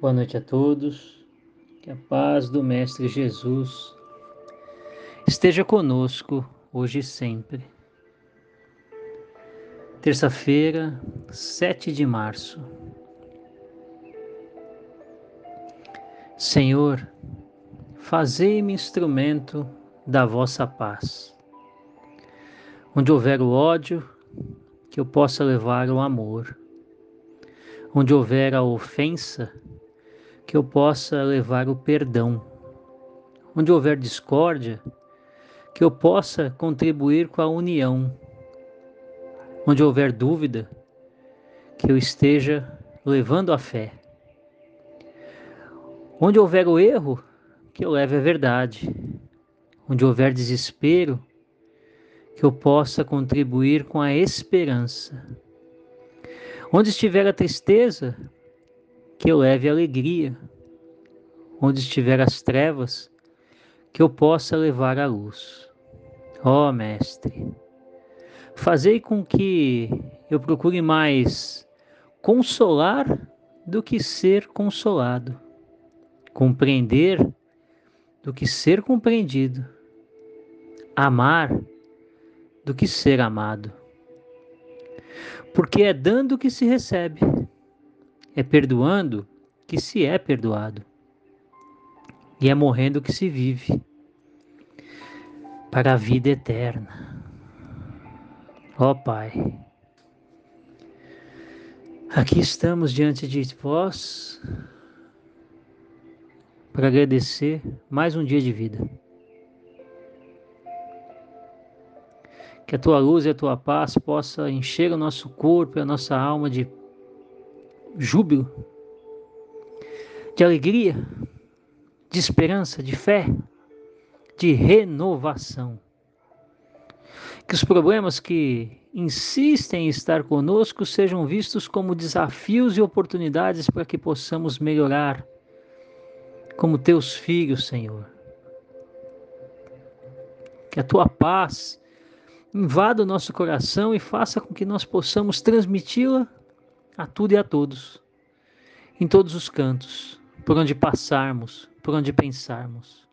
Boa noite a todos. Que a paz do Mestre Jesus esteja conosco hoje e sempre. Terça-feira, 7 de março. Senhor, fazei-me instrumento da vossa paz. Onde houver o ódio, que eu possa levar o amor. Onde houver a ofensa, que eu possa levar o perdão. Onde houver discórdia, que eu possa contribuir com a união. Onde houver dúvida, que eu esteja levando a fé. Onde houver o erro, que eu leve a verdade. Onde houver desespero, que eu possa contribuir com a esperança. Onde estiver a tristeza, que eu leve alegria. Onde estiver as trevas, que eu possa levar a luz. Ó oh, Mestre, fazei com que eu procure mais consolar do que ser consolado, compreender do que ser compreendido, amar do que ser amado. Porque é dando que se recebe é perdoando que se é perdoado. E é morrendo que se vive para a vida eterna. Ó oh, Pai, aqui estamos diante de vós para agradecer mais um dia de vida. Que a tua luz e a tua paz possa encher o nosso corpo e a nossa alma de júbilo, de alegria, de esperança, de fé, de renovação. Que os problemas que insistem em estar conosco sejam vistos como desafios e oportunidades para que possamos melhorar como teus filhos, Senhor. Que a tua paz invada o nosso coração e faça com que nós possamos transmiti-la a tudo e a todos, em todos os cantos, por onde passarmos, por onde pensarmos.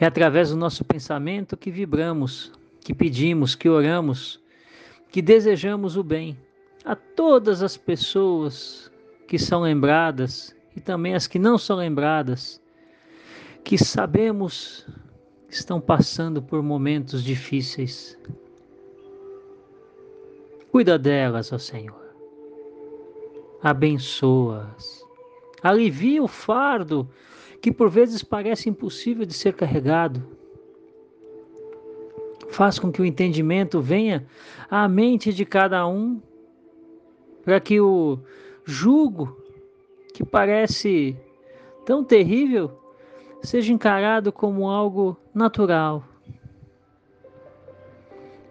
É através do nosso pensamento que vibramos, que pedimos, que oramos, que desejamos o bem a todas as pessoas que são lembradas e também as que não são lembradas, que sabemos estão passando por momentos difíceis, Cuida delas, ó Senhor. Abençoa-as. Alivia o fardo que por vezes parece impossível de ser carregado. Faz com que o entendimento venha à mente de cada um, para que o jugo que parece tão terrível seja encarado como algo natural.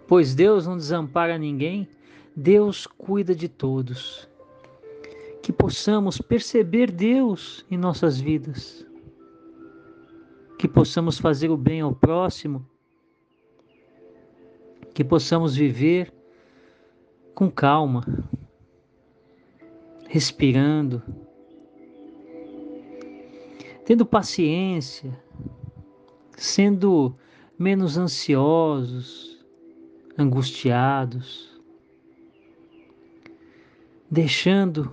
Pois Deus não desampara ninguém Deus cuida de todos. Que possamos perceber Deus em nossas vidas. Que possamos fazer o bem ao próximo. Que possamos viver com calma, respirando, tendo paciência, sendo menos ansiosos, angustiados deixando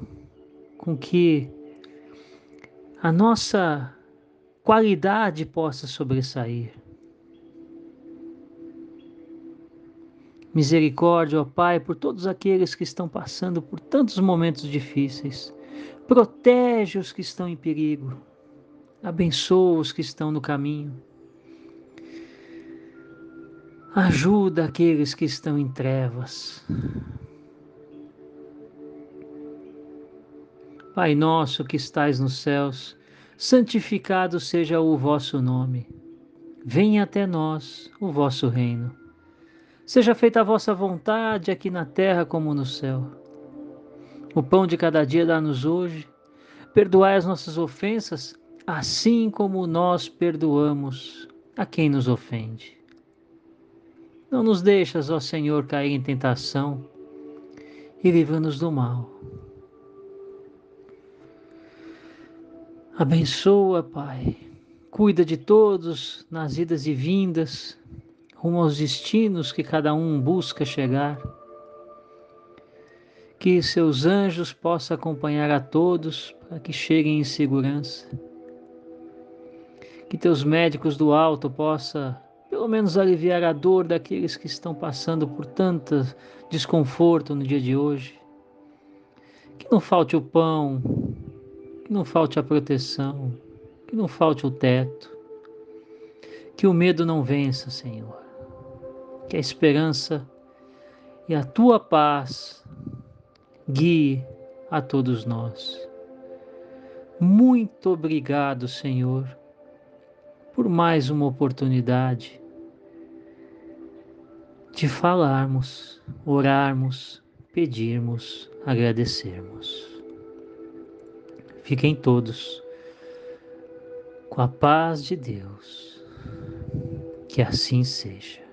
com que a nossa qualidade possa sobressair. Misericórdia, ó Pai, por todos aqueles que estão passando por tantos momentos difíceis. Protege os que estão em perigo. Abençoa os que estão no caminho. Ajuda aqueles que estão em trevas. Pai nosso que estais nos céus, santificado seja o vosso nome. Venha até nós o vosso reino. Seja feita a vossa vontade aqui na terra como no céu. O pão de cada dia dá-nos hoje. Perdoai as nossas ofensas, assim como nós perdoamos a quem nos ofende. Não nos deixas, ó Senhor, cair em tentação e livra-nos do mal Abençoa, Pai. Cuida de todos nas idas e vindas, rumo aos destinos que cada um busca chegar. Que seus anjos possam acompanhar a todos para que cheguem em segurança. Que teus médicos do alto possam, pelo menos, aliviar a dor daqueles que estão passando por tanto desconforto no dia de hoje. Que não falte o pão, que não falte a proteção, que não falte o teto, que o medo não vença, Senhor, que a esperança e a tua paz guie a todos nós. Muito obrigado, Senhor, por mais uma oportunidade de falarmos, orarmos, pedirmos, agradecermos. Fiquem todos com a paz de Deus. Que assim seja.